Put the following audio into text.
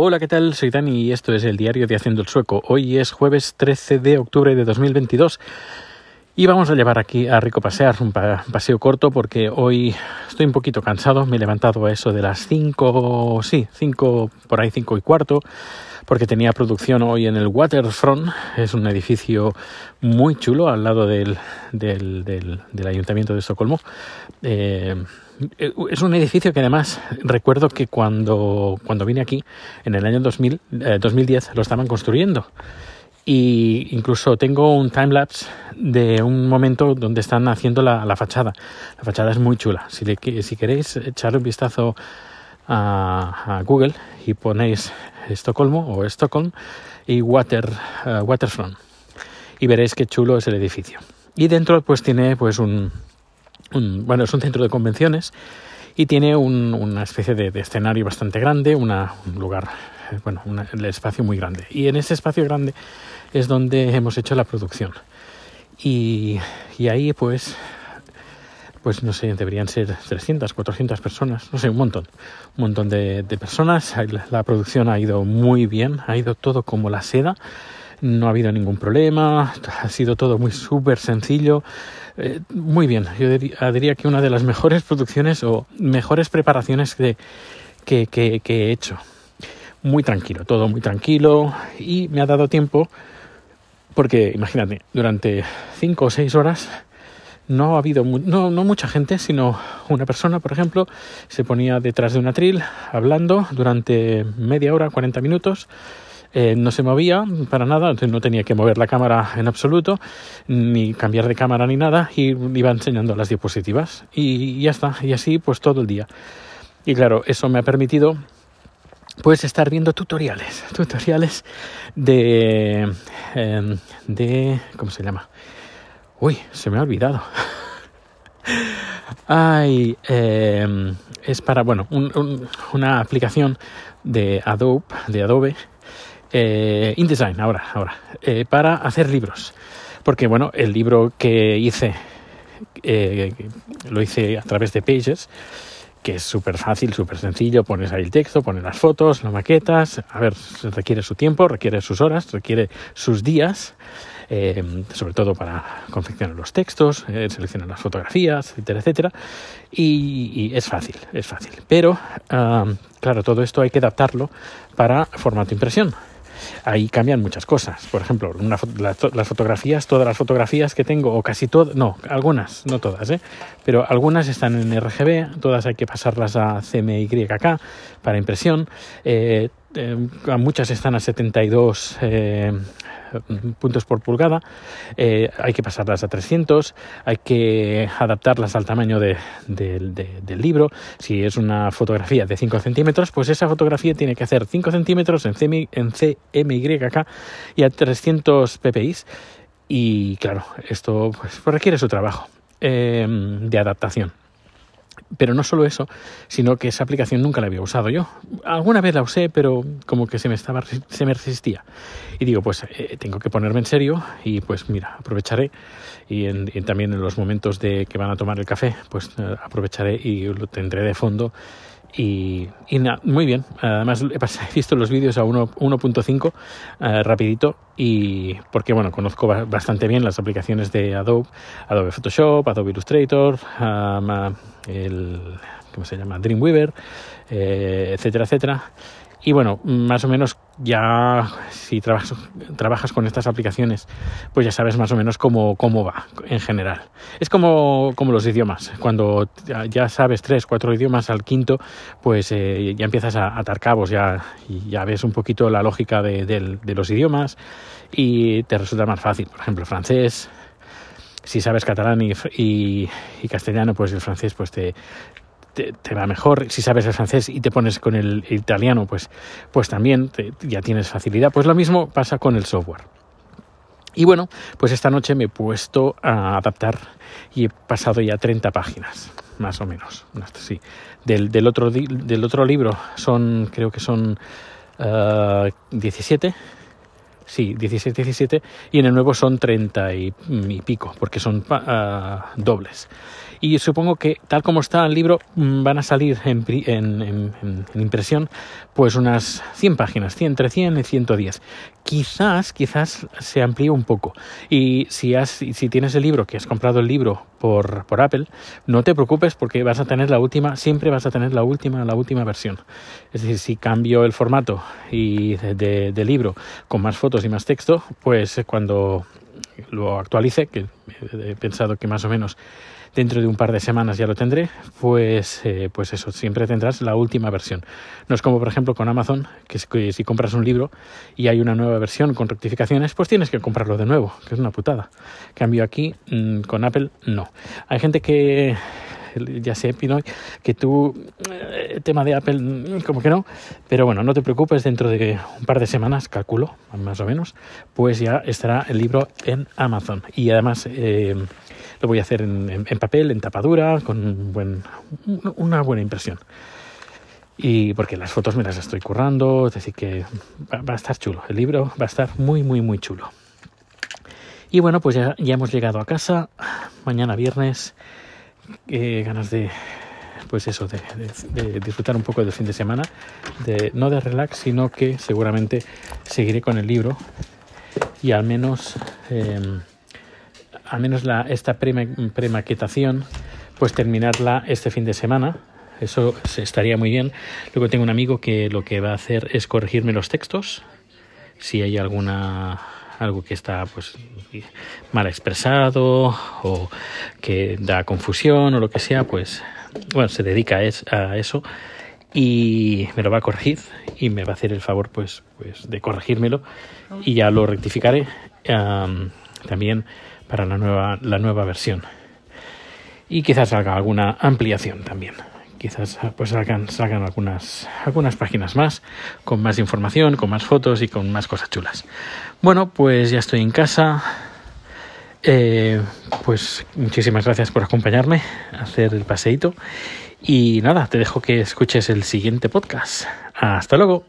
Hola, ¿qué tal? Soy Dani y esto es el diario de Haciendo el Sueco. Hoy es jueves 13 de octubre de 2022 y vamos a llevar aquí a Rico Pasear, un paseo corto porque hoy estoy un poquito cansado. Me he levantado a eso de las 5, sí, 5, por ahí 5 y cuarto, porque tenía producción hoy en el Waterfront. Es un edificio muy chulo al lado del, del, del, Ayuntamiento de Estocolmo. Eh, es un edificio que además recuerdo que cuando, cuando vine aquí, en el año 2000, 2010, eh, lo estaban construyendo. Y incluso tengo un timelapse de un momento donde están haciendo la, la, fachada. La fachada es muy chula. Si, le, si queréis echar un vistazo a, Google y ponéis Estocolmo o Stockholm y Water, eh, Waterfront y veréis qué chulo es el edificio. Y dentro pues tiene pues un, bueno, es un centro de convenciones y tiene una especie de, escenario bastante grande, un lugar, eh, bueno, un espacio muy grande. Y en ese espacio grande es donde hemos hecho la producción. Y, ahí pues, pues no sé, deberían ser 300, 400 personas, no sé, un montón, un montón de, de personas. La producción ha ido muy bien, ha ido todo como la seda no ha habido ningún problema, ha sido todo muy súper sencillo, eh, muy bien. Yo diría, que una de las mejores producciones o mejores preparaciones que, que, he hecho. Muy tranquilo, todo muy tranquilo y me ha dado tiempo porque imagínate, durante cinco o seis horas no ha habido no, no, mucha gente, sino una persona, por ejemplo, se ponía detrás de un atril hablando durante media hora, 40 minutos eh, no se movía para nada, no tenía que mover la cámara en absoluto, ni cambiar de cámara ni nada, y iba enseñando las diapositivas y ya está, y así pues todo el día. Y claro, eso me ha permitido pues estar viendo tutoriales, tutoriales de, em, de, ¿cómo se llama? Uy, se me ha olvidado. Ay, em, es para, bueno, una aplicación de Adobe, de Adobe eh, InDesign, ahora, ahora, eh, para hacer libros. Porque, bueno, el libro que hice, eh, lo hice a través de Pages, que es súper fácil, súper sencillo, pones ahí el texto, pones las fotos, las maquetas, a ver, requiere su tiempo, requiere sus horas, requiere sus días, eh, sobre todo para confeccionar los textos, eh, seleccionar las fotografías, etcétera, etcétera, y, es fácil, es fácil. Pero, ah, claro, todo esto hay que adaptarlo para formato impresión ahí cambian muchas cosas. Por ejemplo, las fotografías, todas las fotografías que tengo, o casi todas, no, algunas, no todas, ¿eh? pero algunas están en RGB, todas hay que pasarlas a CMYK para impresión. Eh, eh, muchas están a 72 puntos por pulgada, eh, hay que pasarlas a 300, hay que adaptarlas al tamaño de, del libro. Si es una fotografía de 5 centímetros, pues esa fotografía tiene que hacer 5 centímetros en, CMY, en CMYK y a 300 ppi. Y claro, esto pues, requiere su trabajo eh, de adaptación. Pero no solo eso, sino que esa aplicación nunca la había usado yo. Alguna vez la usé, pero como que se me, estaba, se me resistía. Y digo, pues eh, tengo que ponerme en serio y pues mira, aprovecharé y, también en los momentos de que van a tomar el café, pues eh, aprovecharé y lo tendré de fondo y, muy bien. Además, he, visto los vídeos a 1.5 eh, rapidito y porque, bueno, conozco bastante bien las aplicaciones de Adobe, Adobe Photoshop, Adobe Illustrator, el, ¿cómo se llama? Dreamweaver, eh, etcétera, etcétera. Y bueno, más o menos ya si trabajas, trabajas con estas aplicaciones, pues ya sabes más o menos cómo, cómo va en general. Es como, como los idiomas. Cuando ya sabes tres, cuatro idiomas al quinto, pues eh, ya empiezas a atar cabos, ya, ya ves un poquito la lógica de, de los idiomas y te resulta más fácil. Por ejemplo, francés, si sabes catalán y, y, y, castellano, pues el francés pues te, te, va mejor. Si sabes el francés y te pones con el italiano, pues, pues también ya tienes facilidad. Pues lo mismo pasa con el software. Y bueno, pues esta noche me he puesto a adaptar y he pasado ya 30 páginas, más o menos. Sí. Del, del, otro, del otro libro son, creo que son 17. Sí, 16, 17, y en el nuevo son 30 y, pico, porque son uh, dobles y supongo que tal como está el libro mm, van a salir en, en, impresión pues unas 100 páginas, 100, entre 100 y 110. Quizás, quizás se amplíe un poco. Y si, has, si tienes el libro, que has comprado el libro por, por Apple, no te preocupes porque vas a tener la última, siempre vas a tener la última, la última versión. Es decir, si cambio el formato y de, de libro con más fotos y más texto, pues cuando lo actualice, que he pensado que más o menos dentro de un par de semanas ya lo tendré, pues, eh, pues eso, siempre tendrás la última versión. No es como, por ejemplo, con Amazon, que, si compras un libro y hay una nueva versión con rectificaciones, pues tienes que comprarlo de nuevo, que es una putada. Cambio aquí, mm, con Apple, no. Hay gente que ya sé, Pinoy, que tú, el eh, tema de Apple, mm, como que no, pero bueno, no te preocupes, dentro de un par de semanas, calculo, más o menos, pues ya estará el libro en Amazon. Y además, eh, lo voy a hacer en, papel, en tapadura, con buen, una buena impresión. Y porque las fotos me las estoy currando, es decir, que va, a estar chulo. El libro va a estar muy, muy, muy chulo. Y bueno, pues ya, ya hemos llegado a casa. Mañana viernes. Eh, ganas de, pues eso, de, disfrutar un poco del fin de semana. De, no de relax, sino que seguramente seguiré con el libro. Y al menos... Em, al menos la, esta premaquetación, pues terminarla este fin de semana. Eso estaría muy bien. Luego tengo un amigo que lo que va a hacer es corregirme los textos. Si hay alguna algo que está pues mal expresado o que da confusión o lo que sea, pues bueno, se dedica a eso y me lo va a corregir y me va a hacer el favor pues pues de corregírmelo y ya lo rectificaré. también para la nueva, la nueva versión. Y quizás salga alguna ampliación también. Quizás pues salgan, salgan algunas, algunas páginas más, con más información, con más fotos y con más cosas chulas. Bueno, pues ya estoy en casa. Eh, pues muchísimas gracias por acompañarme a hacer el paseíto. Y nada, te dejo que escuches el siguiente podcast. Hasta luego.